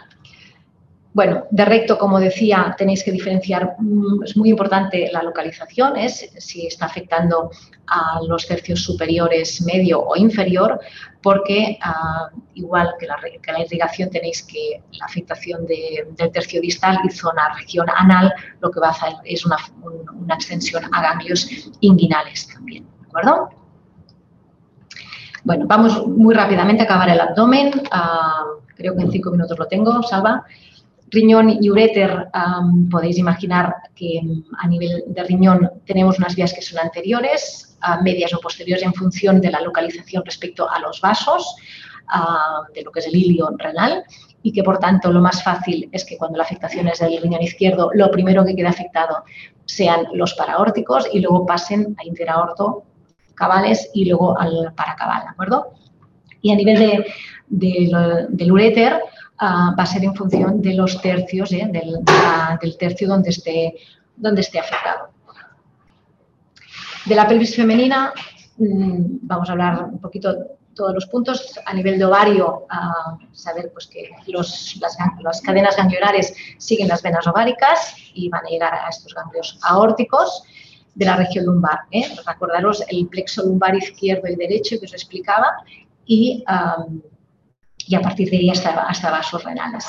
Bueno, de recto, como decía, tenéis que diferenciar, mm, es muy importante la localización, es si está afectando a los tercios superiores, medio o inferior, porque ah, igual que la, irrigación tenéis que la afectación del tercio distal y zona región anal, lo que va a hacer es una, una extensión a ganglios inguinales también, ¿de acuerdo? Bueno, vamos muy rápidamente a acabar el abdomen. Ah, creo que en cinco minutos lo tengo, Salva. Riñón y uréter, podéis imaginar que a nivel de riñón tenemos unas vías que son anteriores, medias o posteriores en función de la localización respecto a los vasos, de lo que es el hilio renal, y que por tanto lo más fácil es que cuando la afectación es del riñón izquierdo, lo primero que quede afectado sean los paraórticos y luego pasen a interaorto cabales y luego al paracabal, ¿de acuerdo? Y a nivel de, del uréter va a ser en función de los tercios, del, del, tercio donde esté, donde esté afectado. De la pelvis femenina mm, vamos a hablar un poquito todos los puntos. A nivel de ovario, saber pues, que los, las, cadenas ganglionares siguen las venas ováricas y van a llegar a estos ganglios aórticos de la región lumbar. ¿eh? Recordaros el plexo lumbar izquierdo y derecho que os explicaba y, y a partir de ahí hasta, hasta vasos renales.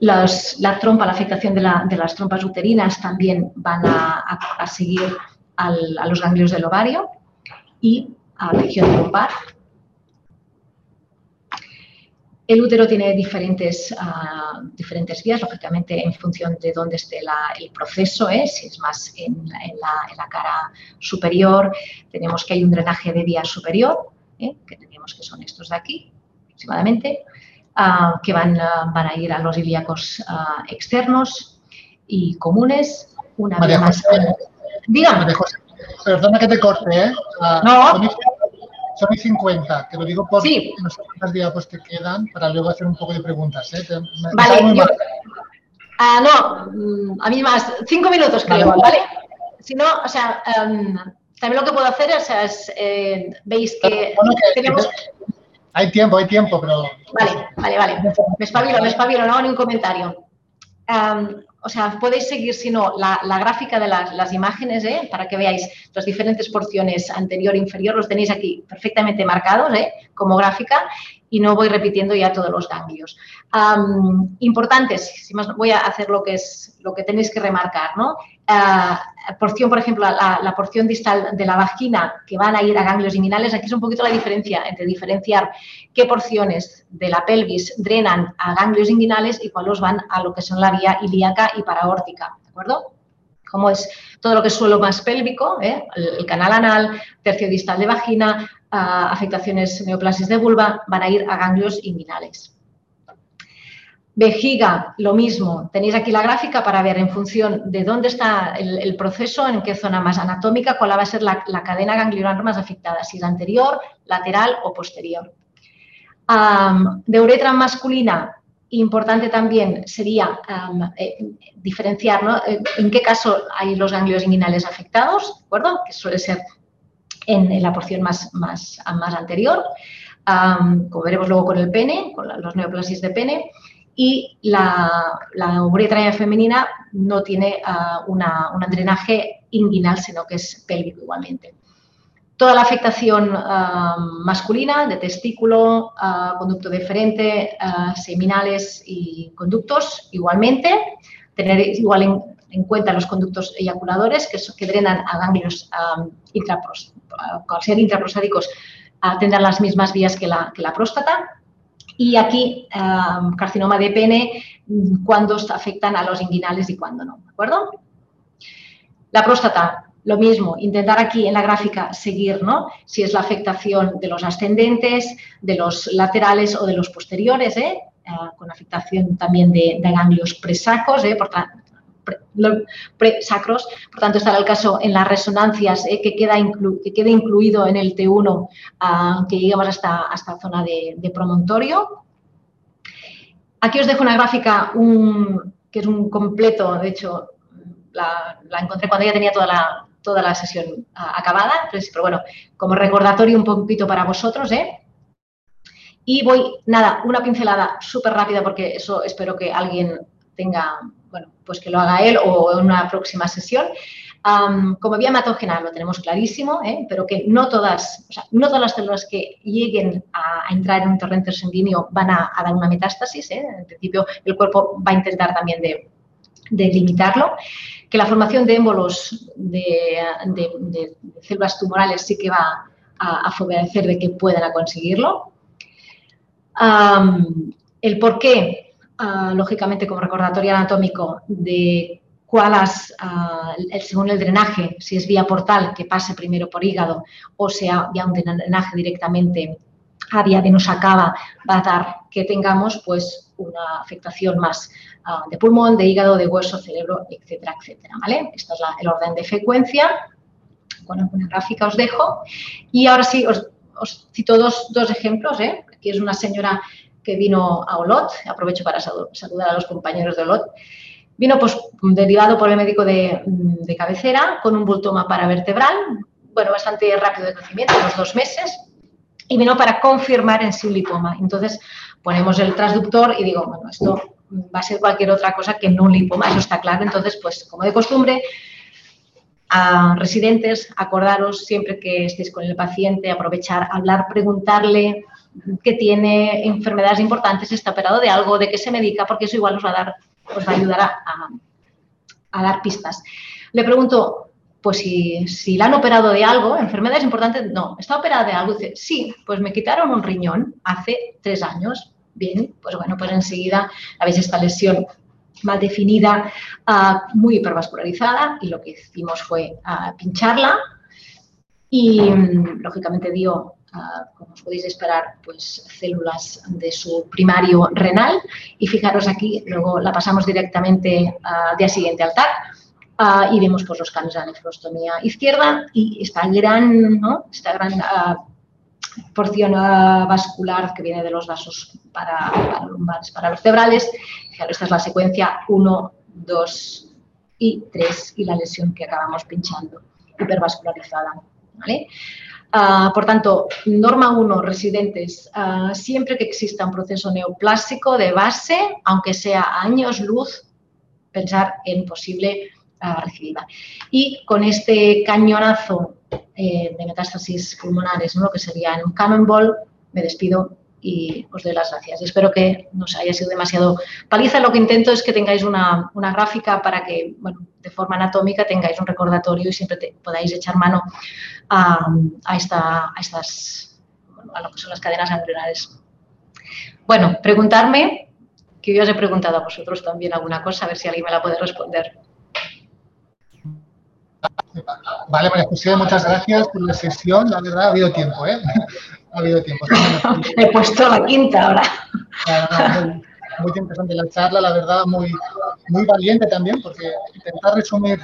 la trompa, la afectación de, las trompas uterinas también van a, seguir a los ganglios del ovario y a la región lumbar el útero tiene diferentes, ah, diferentes vías, lógicamente en función de dónde esté el proceso, ¿eh? si es más en, la, cara superior, tenemos que hay un drenaje de vía superior, ¿eh? que tenemos que son estos de aquí, aproximadamente, ah, que van, van, a ir a los ilíacos externos y comunes. Una María José, más... Dígame. perdona que te corte, ¿eh? no. Son y 50, te lo digo porque sí. no sé cuántas diapos te quedan para luego hacer un poco de preguntas. ¿eh? vale, yo, ah, no, mm, a mí más, cinco minutos creo, ¿vale? ¿vale? Si no, o sea, um, también lo que puedo hacer o sea, es, eh, veis que, bueno, que tenemos... Hay tiempo, hay tiempo, pero... Vale, vale, vale. Me espabilo, me espabilo, no hago ningún comentario. O sea, podéis seguir, si no, la, gráfica de las, imágenes, ¿eh? para que veáis las diferentes porciones anterior e inferior, los tenéis aquí perfectamente marcados ¿eh? como gráfica y no voy repitiendo ya todos los ganglios. importantes, voy a hacer lo que, es, lo que tenéis que remarcar, ¿no? Porción, por ejemplo, la, porción distal de la vagina que van a ir a ganglios inguinales, aquí es un poquito la diferencia entre diferenciar qué porciones de la pelvis drenan a ganglios inguinales y cuáles van a lo que son la vía ilíaca y paraórtica, ¿de acuerdo? Como es todo lo que es suelo más pélvico, ¿eh? el, canal anal, tercio distal de vagina, ah, afectaciones neoplasis de vulva, van a ir a ganglios inguinales. Vejiga, lo mismo. Tenéis aquí la gráfica para ver en función de dónde está el, proceso, en qué zona más anatómica, cuál va a ser la, cadena ganglionar más afectada, si es anterior, lateral o posterior. de uretra masculina, importante también sería eh, diferenciar ¿no? Eh, en qué caso hay los ganglios inguinales afectados, ¿de acuerdo? Que suele ser en, la porción más, anterior, como veremos luego con el pene, con los neoplasis de pene y la, la uretra femenina no tiene una, un drenaje inguinal, sino que es pélvico igualmente. Toda la afectación uh, masculina de testículo, uh, conducto deferente, seminales y conductos igualmente. Tener igual en, en cuenta los conductos eyaculadores que, drenan a ganglios um, al ser intraprostádicos tendrán las mismas vías que la próstata y aquí, carcinoma de pene, cuándo afectan a los inguinales y cuándo no, ¿de acuerdo? La próstata, lo mismo, intentar aquí en la gráfica seguir, ¿no? Si es la afectación de los ascendentes, de los laterales o de los posteriores, ¿eh? Ah, con afectación también de, ganglios presacos, ¿eh? Por, presacros. Por tanto, estará el caso en las resonancias ¿eh? que, queda que quede incluido en el T1, ah, que llegamos hasta, hasta zona de, promontorio. Aquí os dejo una gráfica que es un completo, de hecho, la, encontré cuando ya tenía toda la, toda la sesión ah, acabada, pero bueno, como recordatorio un poquito para vosotros, ¿eh? Y voy, nada, una pincelada súper rápida porque eso espero que alguien tenga bueno, pues que lo haga él o en una próxima sesión. como vía hematógena lo tenemos clarísimo, ¿eh? pero que no todas, no todas las células que lleguen a, entrar en un torrente sanguíneo van a, dar una metástasis. ¿eh? En principio, el cuerpo va a intentar también de, limitarlo. Que la formación de émbolos de, células tumorales sí que va a, favorecer de que puedan conseguirlo. el por qué Ah, lógicamente como recordatorio anatómico de cuál es, ah, según el drenaje, si es vía portal, que pase primero por hígado o sea ya un drenaje directamente a vía cava, va a dar que tengamos pues una afectación más ah, de pulmón, de hígado, de hueso, cerebro, etcétera, etcétera, ¿vale? Esto es el orden de frecuencia con alguna gráfica os dejo. Y ahora sí, os, cito dos, dos ejemplos. ¿eh? Aquí es una señora que vino a Olot, aprovecho para saludar a los compañeros de Olot, vino pues derivado por el médico de, de cabecera con un bultoma paravertebral, bueno, bastante rápido de crecimiento, unos dos meses, y vino para confirmar en sí un lipoma. Entonces ponemos el transductor y digo, bueno, esto va a ser cualquier otra cosa que no un lipoma, eso está claro. Entonces, pues como de costumbre, a residentes, acordaros siempre que estéis con el paciente, aprovechar, hablar, preguntarle qué tiene enfermedades importantes, está operado de algo, de qué se medica, porque eso igual os va a dar, os va a ayudar a, dar pistas. Le pregunto, pues si, si la han operado de algo, enfermedades importantes, no, ¿está operada de algo? Dice, sí, pues me quitaron un riñón hace tres años. Bien, pues bueno, pues enseguida habéis esta lesión mal definida, ah, muy hipervascularizada y lo que hicimos fue ah, pincharla y mm, lógicamente dio, como os podéis esperar, pues células de su primario renal y fijaros aquí, luego la pasamos directamente al día siguiente al TAC y vemos pues, los cambios de la nefrostomía izquierda y esta gran, ¿no? esta gran porción vascular que viene de los vasos para, para lumbares, para vertebrales. esta es la secuencia 1, 2 y 3 y la lesión que acabamos pinchando, hipervascularizada. ¿vale? Uh, por tanto, norma 1, residentes, uh, siempre que exista un proceso neoplásico de base, aunque sea años luz, pensar en posible uh. Y con este cañonazo eh, de metástasis pulmonares, ¿no? lo que sería un cannonball, me despido y os doy las gracias. Espero que no os haya sido demasiado paliza. Lo que intento es que tengáis una, gráfica para que, bueno, de forma anatómica tengáis un recordatorio y siempre podáis echar mano a, esta, a estas, a lo que son las cadenas ganglionares. Bueno, preguntarme, que yo os he preguntado a vosotros también alguna cosa, a ver si alguien me la puede responder. Vale, María José, muchas gracias por la sesión. La verdad, ha habido tiempo, ¿eh? Ha habido tiempo. He puesto la quinta ahora. muy, interesante la charla, la verdad, muy, muy valiente también, porque intentar resumir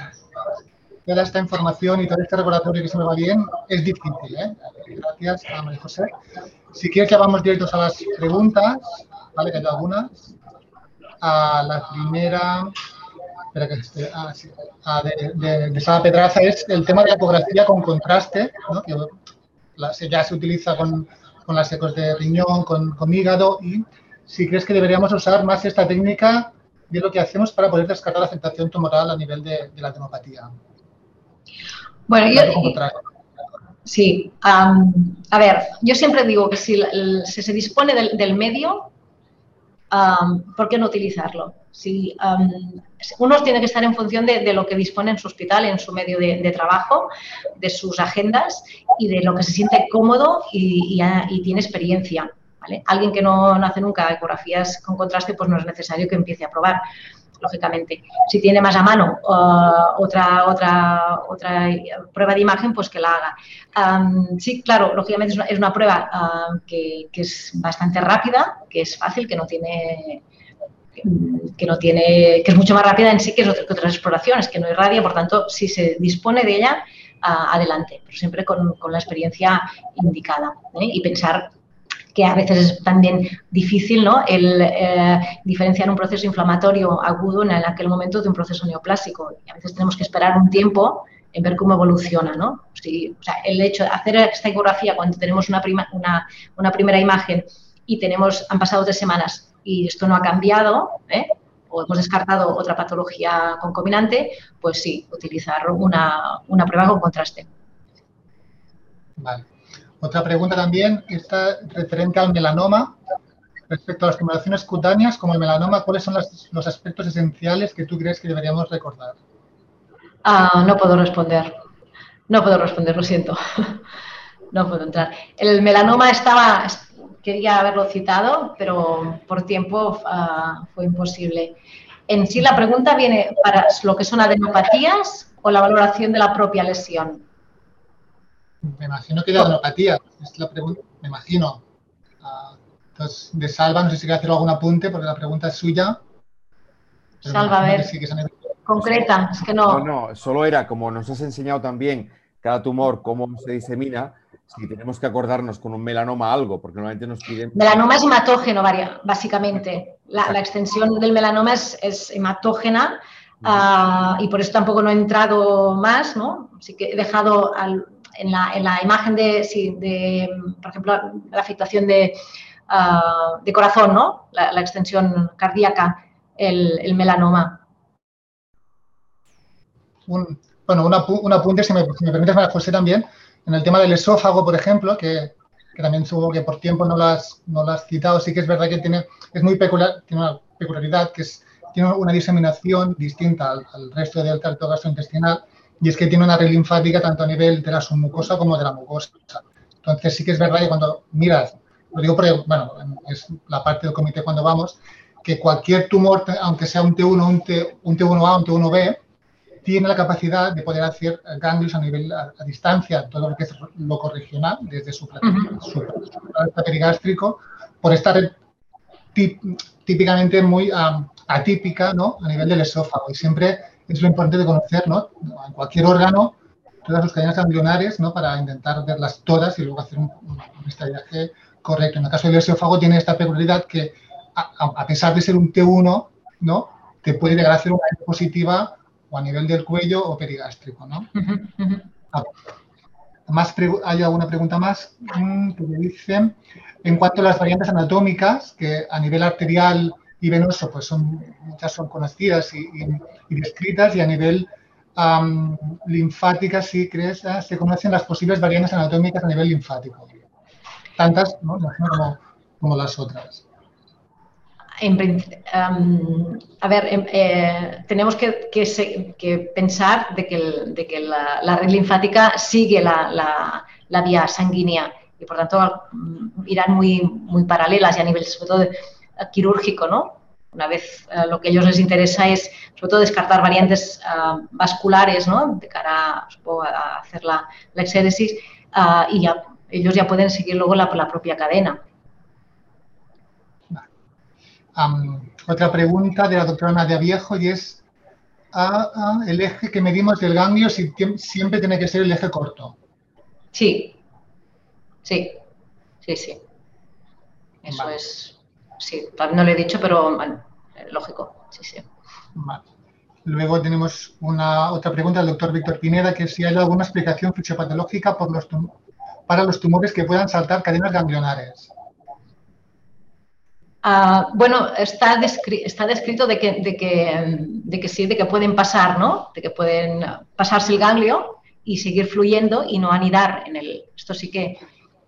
toda esta información y todo este regulatorio que se me va bien es difícil, ¿eh? Gracias a María José. Si quieres, ya vamos directos a las preguntas, ¿vale? Que hay algunas. A la primera, que ah, ah, de, de, Sara Pedraza es el tema de la ecografía con contraste, ¿no? que ya se utiliza con, con las ecos de riñón, con, con, hígado, y si crees que deberíamos usar más esta técnica de lo que hacemos para poder descartar la afectación tumoral a nivel de, de la demopatía. Bueno, yo, sí, um, a ver, yo siempre digo que si, si se dispone del, del medio, ¿por qué no utilizarlo? Si, uno tiene que estar en función de, lo que dispone en su hospital, en su medio de, trabajo, de sus agendas y de lo que se siente cómodo y, tiene experiencia. Alguien que no, no, hace nunca ecografías con contraste, pues no es necesario que empiece a probar lógicamente. Si tiene más a mano uh, otra, otra, otra prueba de imagen, pues que la haga. sí, claro, lógicamente es una, prueba que, es bastante rápida, que es fácil, que no tiene que no tiene que es mucho más rápida en sí que, otras exploraciones, que no irradia, por tanto, si se dispone de ella, adelante, pero siempre con, la experiencia indicada ¿eh? y pensar que a veces es también difícil ¿no? el eh, diferenciar un proceso inflamatorio agudo en aquel momento de un proceso neoplásico. Y a veces tenemos que esperar un tiempo en ver cómo evoluciona. ¿no? o sea, el hecho de hacer esta ecografía cuando tenemos una, prima, una, una, primera imagen y tenemos, han pasado tres semanas y esto no ha cambiado, ¿eh? o hemos descartado otra patología concominante, pues sí, utilizar una, una prueba con contraste. Vale. Otra pregunta también está referente al melanoma. Respecto a las estimulaciones cutáneas, como el melanoma, ¿cuáles son los aspectos esenciales que tú crees que deberíamos recordar? Ah, no puedo responder. No puedo responder, lo siento. No puedo entrar. El melanoma estaba, quería haberlo citado, pero por tiempo ah, fue imposible. En sí, la pregunta viene para lo que son adenopatías o la valoración de la propia lesión. Me imagino que de adrenopatía, es la pregunta, me imagino. Ah, entonces, de Salva, no sé si quiere hacer algún apunte, porque la pregunta es suya. Salva, a ver. concreta, es que no. No, no, solo era, como nos has enseñado también, cada tumor, cómo se disemina, si tenemos que acordarnos con un melanoma algo, porque normalmente nos piden... Melanoma es hematógeno, básicamente. La, extensión del melanoma es, hematógena ah, y por eso tampoco no he entrado más, ¿no? Así que he dejado en, la, imagen de, por ejemplo, la afectación de, ah, de corazón, ¿no? La, extensión cardíaca, el, melanoma. bueno, un, apunte, si me, si me permites, José, también en el tema del esófago, por ejemplo, que, también supongo que por tiempo no lo, has, no lo has citado, sí que es verdad que tiene, es muy peculiar, tiene una peculiaridad que tiene una diseminación distinta al, resto del tracto gastrointestinal y es que tiene una red linfática tanto a nivel de la submucosa como de la mucosa. Entonces sí que es verdad que cuando miras, lo digo porque, bueno, es la parte del comité cuando vamos, que cualquier tumor, aunque sea un T1, un, T, un T1A, un T1B, tiene la capacidad de poder hacer ganglios a nivel a, distancia, todo lo que es loco regional, desde su, perigástrico, por estar típicamente muy atípica ¿no? a nivel del esófago. Y siempre es lo importante de conocer ¿no? en cualquier órgano todas sus cadenas ganglionares ¿no? para intentar verlas todas y luego hacer un, un, correcto. En el caso del esófago tiene esta peculiaridad que a, pesar de ser un T1, ¿no? te puede llegar a hacer una positiva o a nivel del cuello o perigástrico, ¿no? Ah, más hay alguna pregunta más mm, que me dicen. En cuanto a las variantes anatómicas que a nivel arterial y venoso pues son muchas son conocidas y, descritas y a nivel linfática sí crees ah, se conocen las posibles variantes anatómicas a nivel linfático. Tantas ¿no? como las otras a ver, em, eh, tenemos que, pensar de que, la, red linfática sigue la, vía sanguínea y por tanto mm, irán muy, muy paralelas y a nivel sobre todo quirúrgico, ¿no? Una vez eh, lo que a ellos les interesa es sobre todo descartar variantes ah, vasculares, ¿no? De cara a hacer la, exéresis ah, y ya, ellos ya pueden seguir luego la propia cadena otra pregunta de la doctora Nadia Viejo y es ah, ah, el eje que medimos del ganglio si siempre tiene que ser el eje corto. Sí, sí, sí, sí. Eso es, sí, no lo he dicho, pero lógico, sí, sí. Luego tenemos una otra pregunta del doctor Víctor Pineda, que si hay alguna explicación fisiopatológica por los para los tumores que puedan saltar cadenas ganglionares. Ah, bueno, está, está descrito de que, de, que, de que, sí, de que pueden pasar, ¿no? De que pueden pasarse el ganglio y seguir fluyendo y no anidar en el... Esto sí que...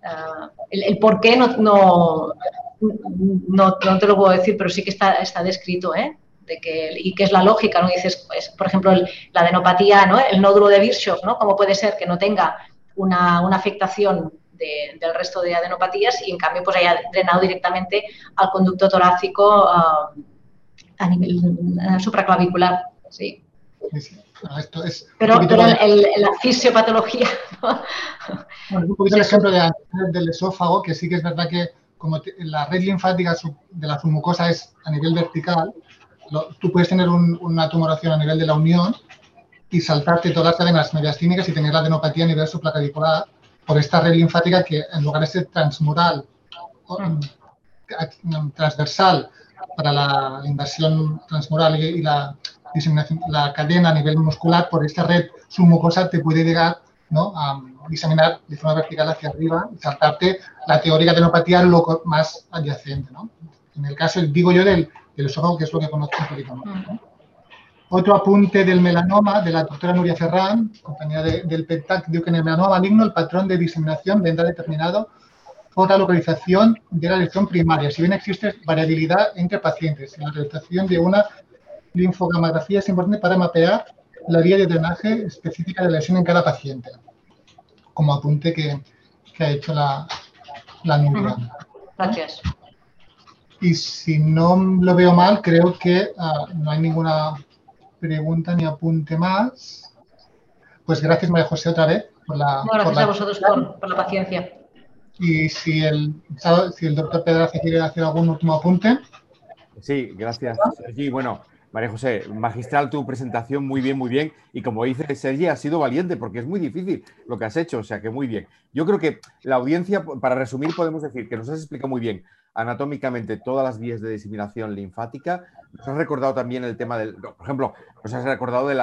Ah, el, por qué no, no, no, te lo puedo decir, pero sí que está, está descrito, ¿eh? De que, y que es la lógica, ¿no? Dices, pues, por ejemplo, la adenopatía, ¿no? El nódulo de Virchow, ¿no? ¿Cómo puede ser que no tenga una, una afectación del resto de adenopatías y en cambio pues haya drenado directamente al conducto torácico ah, a nivel uh, supraclavicular. Sí. Esto es pero, la fisiopatología. Bueno, un poquito el ejemplo del esófago, que sí que es verdad que como la red linfática de la submucosa es a nivel vertical, tú puedes tener una tumoración a nivel de la unión y saltarte todas las cadenas mediastínicas y tener la adenopatía a nivel supraclavicular por esta red linfática que en lugar de ser transmural, mm, transversal para la invasión transmural y la diseminación, la cadena a nivel muscular, por esta red submucosa te puede llegar ¿no? a diseminar de forma vertical hacia arriba y saltarte la teórica de neuropatía lo más adyacente. ¿no? En el caso, digo yo, del, del esófago, que es lo que conozco un poquito más. ¿no? Otro apunte del melanoma de la doctora Nuria Ferrán, compañera del PETAC, dio que en el melanoma maligno el patrón de diseminación vendrá determinado por la localización de la lesión primaria. Si bien existe variabilidad entre pacientes, la realización de una linfogamografía es importante para mapear la vía de drenaje específica de la lesión en cada paciente, como apunte que, ha hecho la, la Gracias. Y si no lo veo mal, creo que ah, no hay ninguna pregunta ni apunte más. Pues gracias, María José, otra vez por la. gracias a vosotros por, la paciencia. Y si el, si el doctor Pedraza quiere hacer algún último apunte. Sí, gracias, Sergi. Bueno, María José, magistral tu presentación, muy bien, muy bien. Y como dice Sergi, has sido valiente porque es muy difícil lo que has hecho, o sea que muy bien. Yo creo que la audiencia, para resumir, podemos decir que nos has explicado muy bien anatómicamente todas las vías de diseminación linfática. Nos has recordado también el tema del, por ejemplo, nos has recordado del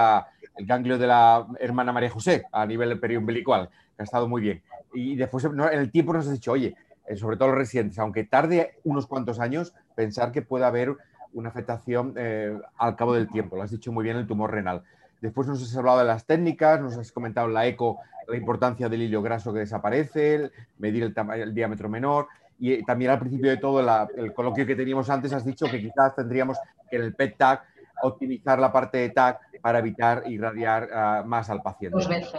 ganglio de la hermana María José a nivel periumbilical, que ha estado muy bien. Y después en el tiempo nos has dicho, oye, eh, sobre todo los residentes, aunque tarde unos cuantos años, pensar que puede haber una afectación eh, al cabo del tiempo. Lo has dicho muy bien, el tumor renal. Después nos has hablado de las técnicas, nos has comentado en la eco la importancia del hilo graso que desaparece, medir el, el diámetro menor. Y eh, también al principio de todo el coloquio que teníamos antes has dicho que quizás tendríamos que en el PET-TAC optimizar la parte de TAC para evitar irradiar ah, más al paciente. Dos veces.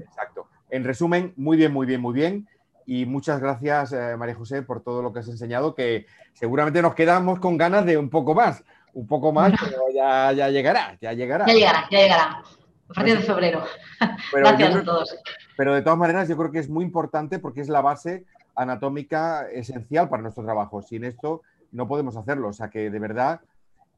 exacto. En resumen, muy bien, muy bien, muy bien. Y muchas gracias, eh, María José, por todo lo que has enseñado, que seguramente nos quedamos con ganas de un poco más, un poco más, pero ya, llegará, ya llegará. Ya llegará, ya llegará. A partir de febrero. gracias a todos. Pero de todas maneras, yo creo que es muy importante porque es la base anatómica esencial para nuestro trabajo. Sin esto no podemos hacerlo. O sea que de verdad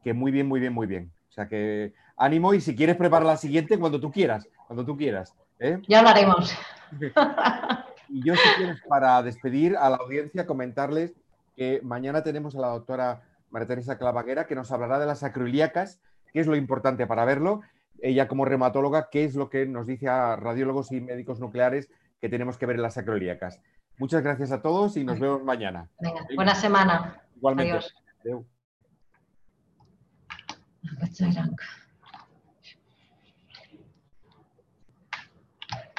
que muy bien, muy bien, muy bien. O sea que ánimo y si quieres preparar la siguiente cuando tú quieras, cuando tú quieras. ¿eh? Ya hablaremos. Y yo, si quieres, para despedir a la audiencia, comentarles que mañana tenemos a la doctora María Teresa Clavaguera que nos hablará de las acroiliacas, qué es lo importante para verlo. Ella, como reumatóloga, qué es lo que nos dice a radiólogos y médicos nucleares que tenemos que ver en las acroiliacas. Muchas gracias a todos y nos vemos mañana. Venga, buena semana. Igualmente. Adiós.